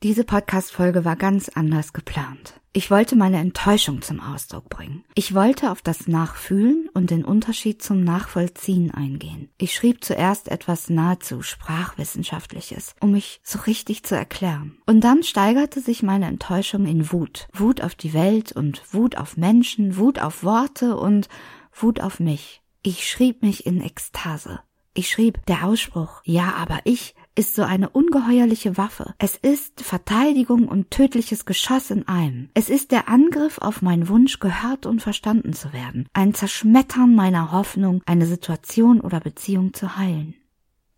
Podcast-Folge war ganz anders geplant. Ich wollte meine Enttäuschung zum Ausdruck bringen. Ich wollte auf das Nachfühlen und den Unterschied zum Nachvollziehen eingehen. Ich schrieb zuerst etwas nahezu Sprachwissenschaftliches, um mich so richtig zu erklären. Und dann steigerte sich meine Enttäuschung in Wut. Wut auf die Welt und Wut auf Menschen, Wut auf Worte und Wut auf mich. Ich schrieb mich in Ekstase. Ich schrieb, der Ausspruch, ja, aber ich, ist so eine ungeheuerliche Waffe. Es ist Verteidigung und tödliches Geschoss in einem. Es ist der Angriff auf meinen Wunsch, gehört und verstanden zu werden. Ein Zerschmettern meiner Hoffnung, eine Situation oder Beziehung zu heilen.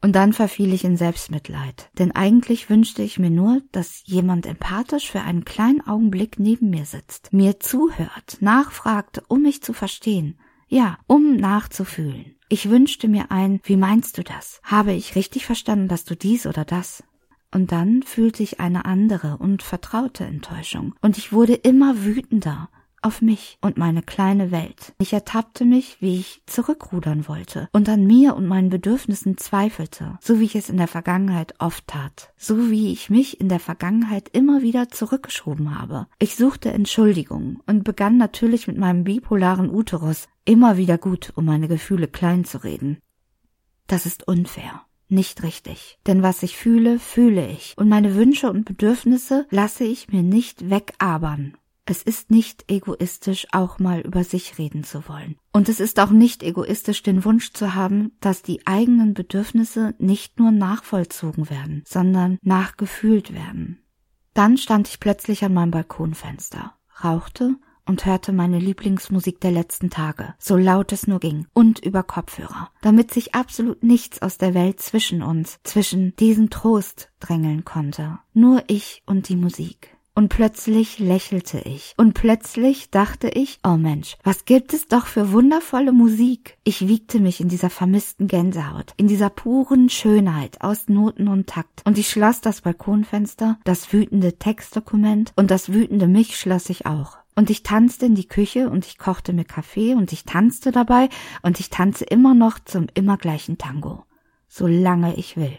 Und dann verfiel ich in Selbstmitleid, denn eigentlich wünschte ich mir nur, dass jemand empathisch für einen kleinen Augenblick neben mir sitzt, mir zuhört, nachfragt, um mich zu verstehen, ja, um nachzufühlen. Ich wünschte mir ein, wie meinst du das? Habe ich richtig verstanden, dass du dies oder das? Und dann fühlte ich eine andere und vertraute Enttäuschung, und ich wurde immer wütender auf mich und meine kleine Welt. Ich ertappte mich, wie ich zurückrudern wollte und an mir und meinen Bedürfnissen zweifelte, so wie ich es in der Vergangenheit oft tat, so wie ich mich in der Vergangenheit immer wieder zurückgeschoben habe. Ich suchte Entschuldigung und begann natürlich mit meinem bipolaren Uterus immer wieder gut, um meine Gefühle klein zu reden. Das ist unfair nicht richtig. Denn was ich fühle, fühle ich. Und meine Wünsche und Bedürfnisse lasse ich mir nicht wegabern. Es ist nicht egoistisch, auch mal über sich reden zu wollen. Und es ist auch nicht egoistisch, den Wunsch zu haben, dass die eigenen Bedürfnisse nicht nur nachvollzogen werden, sondern nachgefühlt werden. Dann stand ich plötzlich an meinem Balkonfenster, rauchte und hörte meine Lieblingsmusik der letzten Tage, so laut es nur ging, und über Kopfhörer, damit sich absolut nichts aus der Welt zwischen uns, zwischen diesem Trost drängeln konnte. Nur ich und die Musik. Und plötzlich lächelte ich. Und plötzlich dachte ich, oh Mensch, was gibt es doch für wundervolle Musik. Ich wiegte mich in dieser vermissten Gänsehaut, in dieser puren Schönheit aus Noten und Takt. Und ich schloss das Balkonfenster, das wütende Textdokument und das wütende mich schloss ich auch. Und ich tanzte in die Küche und ich kochte mir Kaffee und ich tanzte dabei und ich tanze immer noch zum immer gleichen Tango. Solange ich will.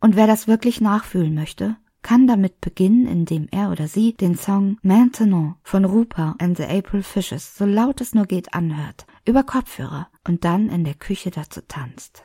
Und wer das wirklich nachfühlen möchte, kann damit beginnen, indem er oder sie den Song Maintenant von Rupa and the April Fishes so laut es nur geht anhört, über Kopfhörer und dann in der Küche dazu tanzt.